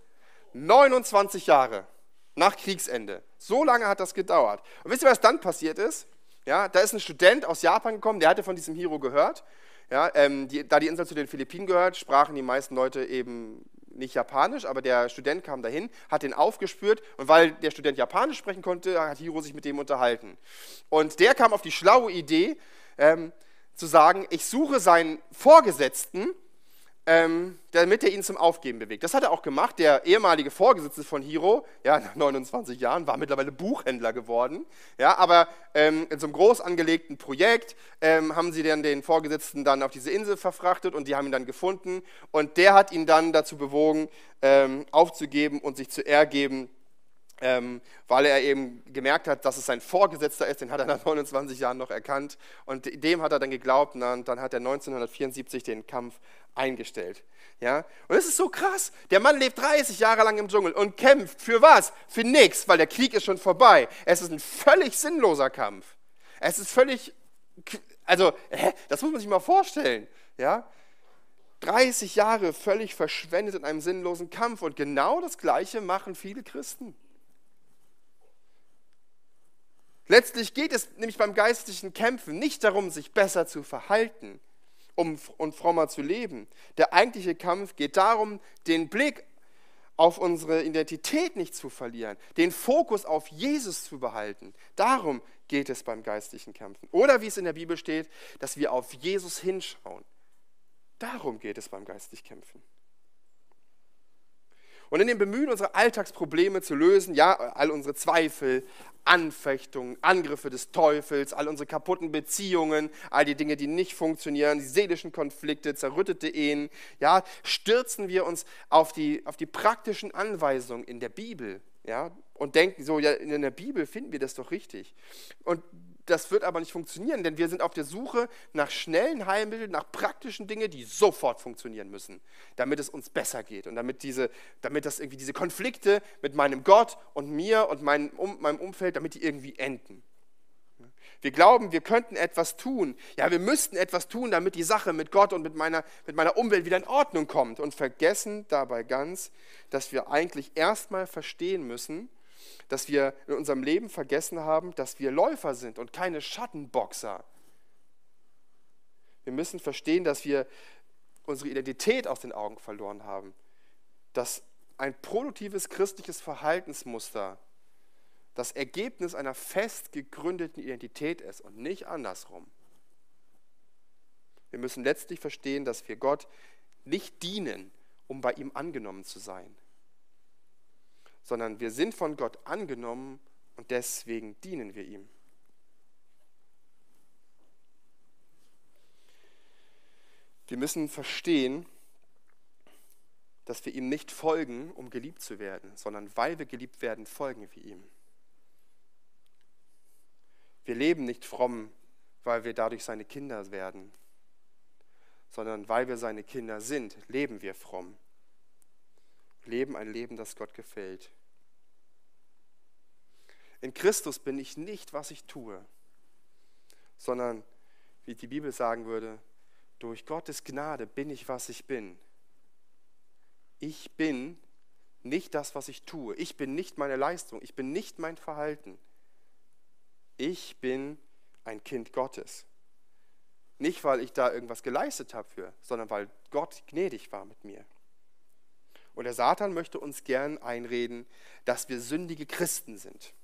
29 Jahre nach Kriegsende. So lange hat das gedauert. Und wisst ihr, was dann passiert ist? Ja, da ist ein Student aus Japan gekommen, der hatte von diesem Hero gehört. Ja, ähm, die, da die Insel zu den Philippinen gehört, sprachen die meisten Leute eben nicht Japanisch, aber der Student kam dahin, hat den aufgespürt und weil der Student Japanisch sprechen konnte, hat Hiro sich mit dem unterhalten. Und der kam auf die schlaue Idee, ähm, zu sagen, ich suche seinen Vorgesetzten, ähm, damit er ihn zum Aufgeben bewegt. Das hat er auch gemacht. Der ehemalige Vorgesetzte von Hiro, ja, nach 29 Jahren, war mittlerweile Buchhändler geworden. Ja, aber ähm, in so einem groß angelegten Projekt ähm, haben sie dann den Vorgesetzten dann auf diese Insel verfrachtet und die haben ihn dann gefunden. Und der hat ihn dann dazu bewogen, ähm, aufzugeben und sich zu ergeben ähm, weil er eben gemerkt hat, dass es sein Vorgesetzter ist, den hat er nach 29 Jahren noch erkannt und dem hat er dann geglaubt und dann, dann hat er 1974 den Kampf eingestellt. Ja? Und es ist so krass, der Mann lebt 30 Jahre lang im Dschungel und kämpft für was? Für nichts, weil der Krieg ist schon vorbei. Es ist ein völlig sinnloser Kampf. Es ist völlig, also das muss man sich mal vorstellen. Ja? 30 Jahre völlig verschwendet in einem sinnlosen Kampf und genau das Gleiche machen viele Christen. Letztlich geht es nämlich beim geistlichen Kämpfen nicht darum, sich besser zu verhalten um, und frommer zu leben. Der eigentliche Kampf geht darum, den Blick auf unsere Identität nicht zu verlieren, den Fokus auf Jesus zu behalten. Darum geht es beim geistlichen Kämpfen. Oder wie es in der Bibel steht, dass wir auf Jesus hinschauen. Darum geht es beim geistlichen Kämpfen. Und in dem Bemühen, unsere Alltagsprobleme zu lösen, ja, all unsere Zweifel, Anfechtungen, Angriffe des Teufels, all unsere kaputten Beziehungen, all die Dinge, die nicht funktionieren, die seelischen Konflikte, zerrüttete Ehen, ja, stürzen wir uns auf die, auf die praktischen Anweisungen in der Bibel, ja, und denken so, ja, in der Bibel finden wir das doch richtig. Und das wird aber nicht funktionieren, denn wir sind auf der Suche nach schnellen Heilmitteln, nach praktischen Dingen, die sofort funktionieren müssen, damit es uns besser geht und damit, diese, damit das irgendwie diese Konflikte mit meinem Gott und mir und meinem, um, meinem Umfeld, damit die irgendwie enden. Wir glauben, wir könnten etwas tun. Ja, wir müssten etwas tun, damit die Sache mit Gott und mit meiner, mit meiner Umwelt wieder in Ordnung kommt und vergessen dabei ganz, dass wir eigentlich erstmal verstehen müssen, dass wir in unserem Leben vergessen haben, dass wir Läufer sind und keine Schattenboxer. Wir müssen verstehen, dass wir unsere Identität aus den Augen verloren haben. Dass ein produktives christliches Verhaltensmuster das Ergebnis einer fest gegründeten Identität ist und nicht andersrum. Wir müssen letztlich verstehen, dass wir Gott nicht dienen, um bei ihm angenommen zu sein, sondern wir sind von Gott angenommen und deswegen dienen wir ihm. Wir müssen verstehen, dass wir ihm nicht folgen, um geliebt zu werden, sondern weil wir geliebt werden, folgen wir ihm. Wir leben nicht fromm, weil wir dadurch seine Kinder werden, sondern weil wir seine Kinder sind, leben wir fromm leben ein Leben, das Gott gefällt. In Christus bin ich nicht, was ich tue, sondern, wie die Bibel sagen würde, durch Gottes Gnade bin ich, was ich bin. Ich bin nicht das, was ich tue. Ich bin nicht meine Leistung. Ich bin nicht mein Verhalten. Ich bin ein Kind Gottes. Nicht, weil ich da irgendwas geleistet habe für, sondern weil Gott gnädig war mit mir. Und der Satan möchte uns gern einreden, dass wir sündige Christen sind.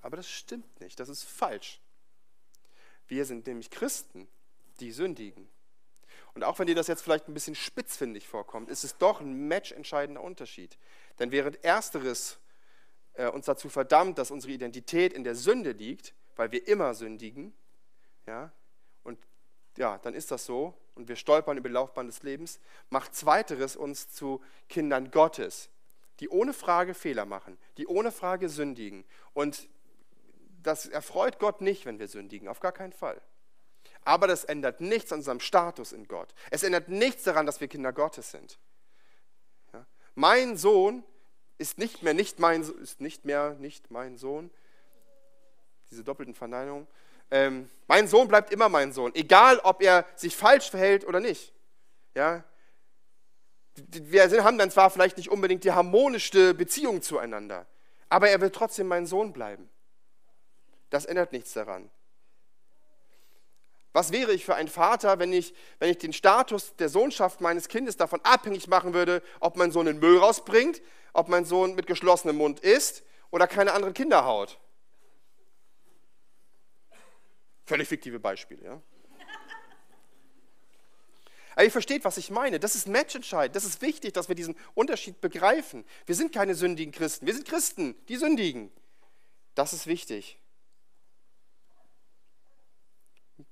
Aber das stimmt nicht, das ist falsch. Wir sind nämlich Christen, die sündigen. Und auch wenn dir das jetzt vielleicht ein bisschen spitzfindig vorkommt, ist es doch ein matchentscheidender Unterschied. Denn während ersteres äh, uns dazu verdammt, dass unsere Identität in der Sünde liegt, weil wir immer sündigen, ja, und ja, dann ist das so und wir stolpern über die Laufbahn des Lebens, macht zweiteres uns zu Kindern Gottes, die ohne Frage Fehler machen, die ohne Frage sündigen. Und das erfreut Gott nicht, wenn wir sündigen, auf gar keinen Fall. Aber das ändert nichts an unserem Status in Gott. Es ändert nichts daran, dass wir Kinder Gottes sind. Ja? Mein Sohn ist nicht mehr nicht mein ist nicht mehr nicht mein Sohn. Diese doppelten Verneinungen. Ähm, mein Sohn bleibt immer mein Sohn, egal ob er sich falsch verhält oder nicht. Ja? Wir haben dann zwar vielleicht nicht unbedingt die harmonischste Beziehung zueinander, aber er will trotzdem mein Sohn bleiben. Das ändert nichts daran. Was wäre ich für ein Vater, wenn ich, wenn ich den Status der Sohnschaft meines Kindes davon abhängig machen würde, ob mein Sohn den Müll rausbringt, ob mein Sohn mit geschlossenem Mund isst oder keine anderen Kinder haut? Völlig fiktive Beispiele, ja. Aber ihr versteht, was ich meine. Das ist matchentscheidend. Das ist wichtig, dass wir diesen Unterschied begreifen. Wir sind keine sündigen Christen. Wir sind Christen, die sündigen. Das ist wichtig.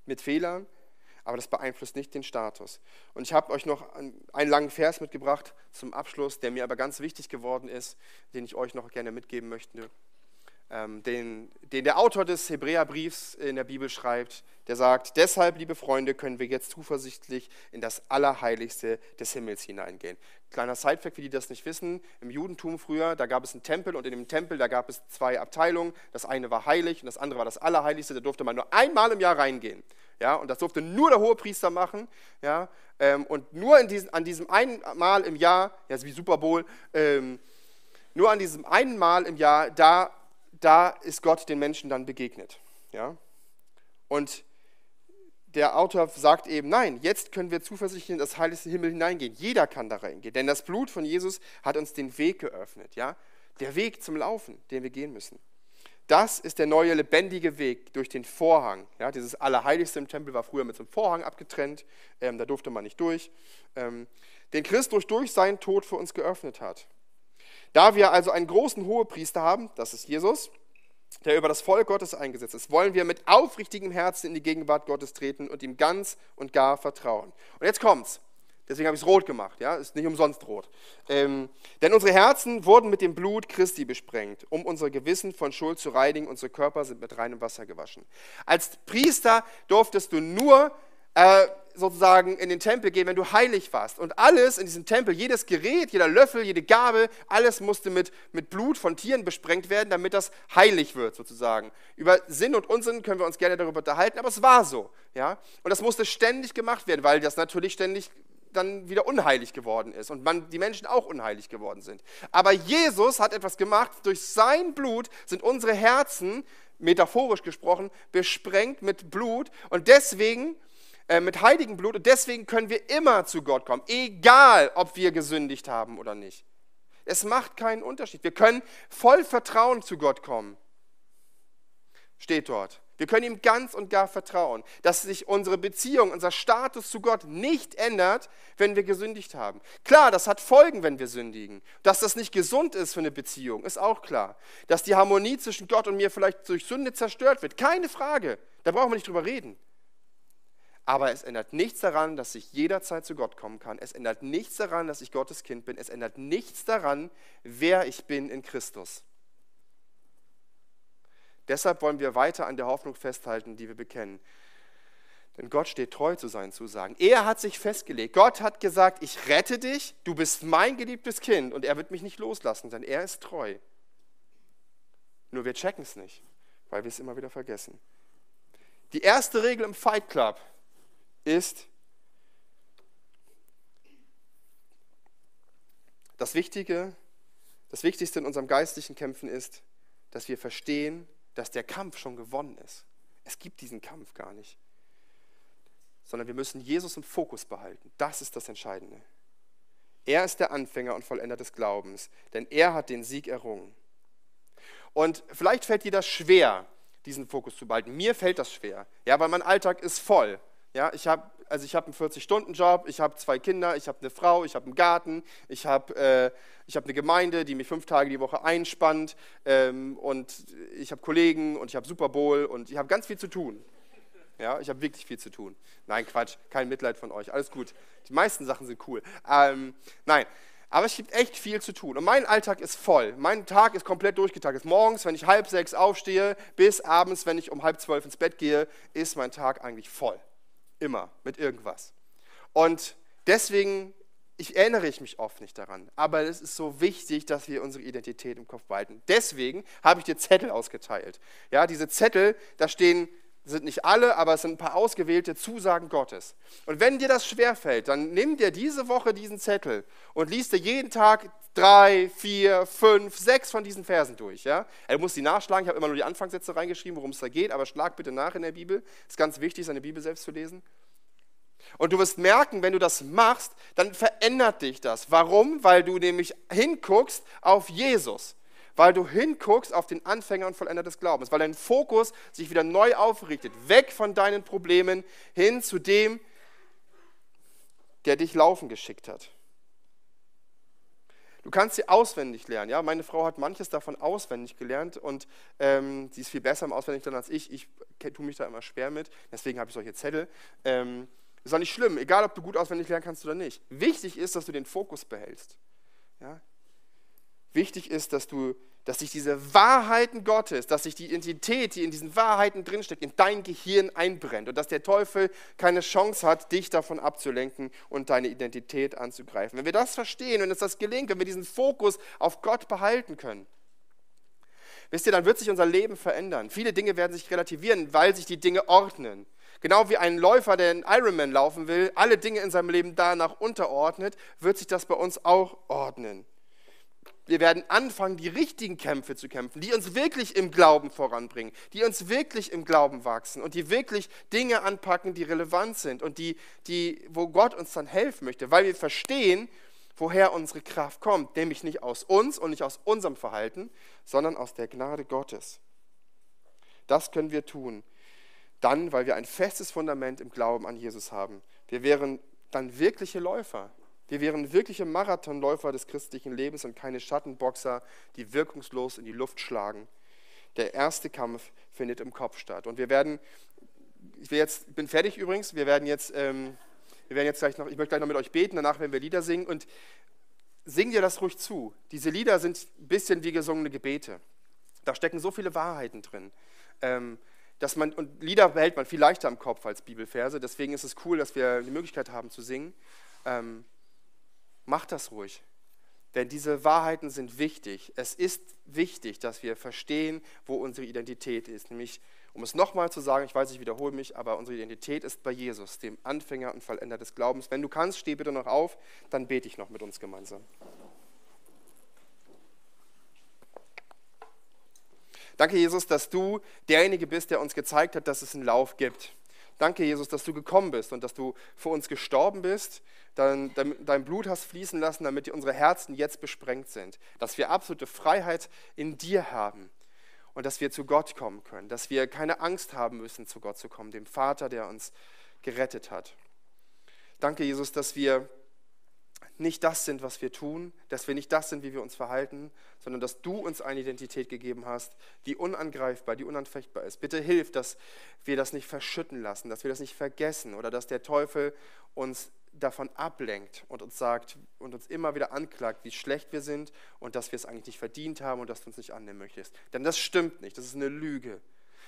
Mit Fehlern, aber das beeinflusst nicht den Status. Und ich habe euch noch einen langen Vers mitgebracht zum Abschluss, der mir aber ganz wichtig geworden ist, den ich euch noch gerne mitgeben möchte. Ähm, den, den der Autor des Hebräerbriefs in der Bibel schreibt, der sagt, deshalb, liebe Freunde, können wir jetzt zuversichtlich in das Allerheiligste des Himmels hineingehen. Kleiner Sidefact, für die das nicht wissen, im Judentum früher, da gab es einen Tempel und in dem Tempel, da gab es zwei Abteilungen. Das eine war heilig und das andere war das Allerheiligste, da durfte man nur einmal im Jahr reingehen. Ja, und das durfte nur der Hohepriester machen. Ja, ähm, und nur in diesen, an diesem einen Mal im Jahr, ja, ist wie Super Bowl, ähm, nur an diesem einen Mal im Jahr, da da ist Gott den Menschen dann begegnet. Ja? Und der Autor sagt eben, nein, jetzt können wir zuversichtlich in das heiligste Himmel hineingehen. Jeder kann da reingehen, denn das Blut von Jesus hat uns den Weg geöffnet. Ja? Der Weg zum Laufen, den wir gehen müssen. Das ist der neue lebendige Weg durch den Vorhang. Ja, dieses Allerheiligste im Tempel war früher mit so einem Vorhang abgetrennt, ähm, da durfte man nicht durch. Ähm, den Christus durch seinen Tod für uns geöffnet hat. Da wir also einen großen Hohepriester haben, das ist Jesus, der über das Volk Gottes eingesetzt ist, wollen wir mit aufrichtigem Herzen in die Gegenwart Gottes treten und ihm ganz und gar vertrauen. Und jetzt kommt's. Deswegen habe ich es rot gemacht, ja, ist nicht umsonst rot. Ähm, denn unsere Herzen wurden mit dem Blut Christi besprengt, um unser Gewissen von Schuld zu reinigen. Unsere Körper sind mit reinem Wasser gewaschen. Als Priester durftest du nur äh, sozusagen in den Tempel gehen, wenn du heilig warst. Und alles in diesem Tempel, jedes Gerät, jeder Löffel, jede Gabel, alles musste mit, mit Blut von Tieren besprengt werden, damit das heilig wird sozusagen. Über Sinn und Unsinn können wir uns gerne darüber unterhalten, aber es war so. Ja? Und das musste ständig gemacht werden, weil das natürlich ständig dann wieder unheilig geworden ist und man, die Menschen auch unheilig geworden sind. Aber Jesus hat etwas gemacht, durch sein Blut sind unsere Herzen, metaphorisch gesprochen, besprengt mit Blut und deswegen äh, mit heiligem Blut und deswegen können wir immer zu Gott kommen, egal ob wir gesündigt haben oder nicht. Es macht keinen Unterschied. Wir können voll Vertrauen zu Gott kommen. Steht dort. Wir können ihm ganz und gar vertrauen, dass sich unsere Beziehung, unser Status zu Gott nicht ändert, wenn wir gesündigt haben. Klar, das hat Folgen, wenn wir sündigen. Dass das nicht gesund ist für eine Beziehung, ist auch klar. Dass die Harmonie zwischen Gott und mir vielleicht durch Sünde zerstört wird, keine Frage. Da brauchen wir nicht drüber reden. Aber es ändert nichts daran, dass ich jederzeit zu Gott kommen kann. Es ändert nichts daran, dass ich Gottes Kind bin. Es ändert nichts daran, wer ich bin in Christus. Deshalb wollen wir weiter an der Hoffnung festhalten, die wir bekennen. Denn Gott steht treu zu seinen Zusagen. Er hat sich festgelegt. Gott hat gesagt, ich rette dich, du bist mein geliebtes Kind und er wird mich nicht loslassen, denn er ist treu. Nur wir checken es nicht, weil wir es immer wieder vergessen. Die erste Regel im Fight Club ist das Wichtige, das Wichtigste in unserem geistlichen Kämpfen ist, dass wir verstehen, dass der Kampf schon gewonnen ist. Es gibt diesen Kampf gar nicht. Sondern wir müssen Jesus im Fokus behalten. Das ist das Entscheidende. Er ist der Anfänger und Vollender des Glaubens, denn er hat den Sieg errungen. Und vielleicht fällt dir das schwer, diesen Fokus zu behalten. Mir fällt das schwer, ja, weil mein Alltag ist voll. Ja, ich habe also ich einen 40-Stunden-Job, ich habe zwei Kinder, ich habe eine Frau, ich habe einen Garten, ich habe äh, hab eine Gemeinde, die mich fünf Tage die Woche einspannt ähm, und ich habe Kollegen und ich habe Super Bowl und ich habe ganz viel zu tun. Ja, ich habe wirklich viel zu tun. Nein, Quatsch, kein Mitleid von euch, alles gut. Die meisten Sachen sind cool. Ähm, nein, aber es gibt echt viel zu tun. Und mein Alltag ist voll. Mein Tag ist komplett durchgetaktet. Morgens, wenn ich halb sechs aufstehe, bis abends, wenn ich um halb zwölf ins Bett gehe, ist mein Tag eigentlich voll. Immer mit irgendwas. Und deswegen ich erinnere ich mich oft nicht daran, aber es ist so wichtig, dass wir unsere Identität im Kopf behalten. Deswegen habe ich dir Zettel ausgeteilt. Ja, diese Zettel, da stehen sind nicht alle, aber es sind ein paar ausgewählte Zusagen Gottes. Und wenn dir das schwerfällt, dann nimm dir diese Woche diesen Zettel und liest dir jeden Tag drei, vier, fünf, sechs von diesen Versen durch. Ja? Du musst die nachschlagen, ich habe immer nur die Anfangssätze reingeschrieben, worum es da geht, aber schlag bitte nach in der Bibel. Es ist ganz wichtig, seine Bibel selbst zu lesen. Und du wirst merken, wenn du das machst, dann verändert dich das. Warum? Weil du nämlich hinguckst auf Jesus weil du hinguckst auf den Anfänger und Vollender des Glaubens, weil dein Fokus sich wieder neu aufrichtet, weg von deinen Problemen hin zu dem, der dich laufen geschickt hat. Du kannst sie auswendig lernen. Ja? Meine Frau hat manches davon auswendig gelernt und ähm, sie ist viel besser im Auswendiglernen als ich. Ich tue mich da immer schwer mit, deswegen habe ich solche Zettel. Ähm, ist auch nicht schlimm, egal ob du gut auswendig lernen kannst oder nicht. Wichtig ist, dass du den Fokus behältst. Ja? Wichtig ist, dass du, dass sich diese Wahrheiten Gottes, dass sich die Identität, die in diesen Wahrheiten drinsteckt, in dein Gehirn einbrennt und dass der Teufel keine Chance hat, dich davon abzulenken und deine Identität anzugreifen. Wenn wir das verstehen und uns das gelingt, wenn wir diesen Fokus auf Gott behalten können, wisst ihr, dann wird sich unser Leben verändern. Viele Dinge werden sich relativieren, weil sich die Dinge ordnen. Genau wie ein Läufer, der einen Ironman laufen will, alle Dinge in seinem Leben danach unterordnet, wird sich das bei uns auch ordnen wir werden anfangen, die richtigen Kämpfe zu kämpfen, die uns wirklich im Glauben voranbringen, die uns wirklich im Glauben wachsen und die wirklich Dinge anpacken, die relevant sind und die, die, wo Gott uns dann helfen möchte, weil wir verstehen, woher unsere Kraft kommt, nämlich nicht aus uns und nicht aus unserem Verhalten, sondern aus der Gnade Gottes. Das können wir tun, dann, weil wir ein festes Fundament im Glauben an Jesus haben. Wir wären dann wirkliche Läufer, wir wären wirkliche Marathonläufer des christlichen Lebens und keine Schattenboxer, die wirkungslos in die Luft schlagen. Der erste Kampf findet im Kopf statt. Und wir werden, ich jetzt, bin fertig übrigens, wir werden jetzt, ähm, wir werden jetzt gleich noch, ich möchte gleich noch mit euch beten, danach werden wir Lieder singen und sing dir das ruhig zu. Diese Lieder sind ein bisschen wie gesungene Gebete. Da stecken so viele Wahrheiten drin. Ähm, dass man, und Lieder behält man viel leichter im Kopf als Bibelverse, deswegen ist es cool, dass wir die Möglichkeit haben zu singen. Ähm, Mach das ruhig. Denn diese Wahrheiten sind wichtig. Es ist wichtig, dass wir verstehen, wo unsere Identität ist. Nämlich, um es nochmal zu sagen, ich weiß, ich wiederhole mich, aber unsere Identität ist bei Jesus, dem Anfänger und Vollender des Glaubens. Wenn du kannst, steh bitte noch auf, dann bete ich noch mit uns gemeinsam. Danke, Jesus, dass du derjenige bist, der uns gezeigt hat, dass es einen Lauf gibt. Danke, Jesus, dass du gekommen bist und dass du für uns gestorben bist, dein, dein Blut hast fließen lassen, damit unsere Herzen jetzt besprengt sind, dass wir absolute Freiheit in dir haben und dass wir zu Gott kommen können, dass wir keine Angst haben müssen, zu Gott zu kommen, dem Vater, der uns gerettet hat. Danke, Jesus, dass wir nicht das sind, was wir tun, dass wir nicht das sind, wie wir uns verhalten, sondern dass du uns eine Identität gegeben hast, die unangreifbar, die unanfechtbar ist. Bitte hilf, dass wir das nicht verschütten lassen, dass wir das nicht vergessen oder dass der Teufel uns davon ablenkt und uns sagt und uns immer wieder anklagt, wie schlecht wir sind und dass wir es eigentlich nicht verdient haben und dass du uns nicht annehmen möchtest. Denn das stimmt nicht, das ist eine Lüge.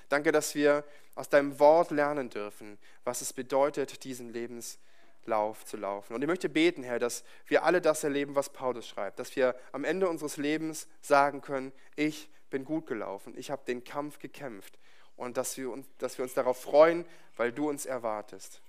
Danke, dass wir aus deinem Wort lernen dürfen, was es bedeutet, diesen Lebens Lauf zu laufen. Und ich möchte beten, Herr, dass wir alle das erleben, was Paulus schreibt, dass wir am Ende unseres Lebens sagen können, ich bin gut gelaufen, ich habe den Kampf gekämpft und dass wir, uns, dass wir uns darauf freuen, weil du uns erwartest.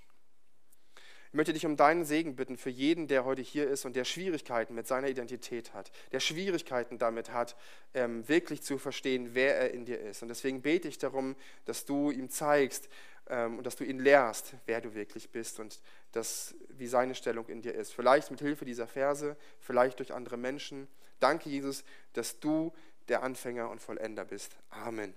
Ich möchte dich um deinen Segen bitten für jeden, der heute hier ist und der Schwierigkeiten mit seiner Identität hat, der Schwierigkeiten damit hat, ähm, wirklich zu verstehen, wer er in dir ist. Und deswegen bete ich darum, dass du ihm zeigst, und dass du ihn lehrst, wer du wirklich bist und das, wie seine Stellung in dir ist. Vielleicht mit Hilfe dieser Verse, vielleicht durch andere Menschen. Danke, Jesus, dass du der Anfänger und Vollender bist. Amen.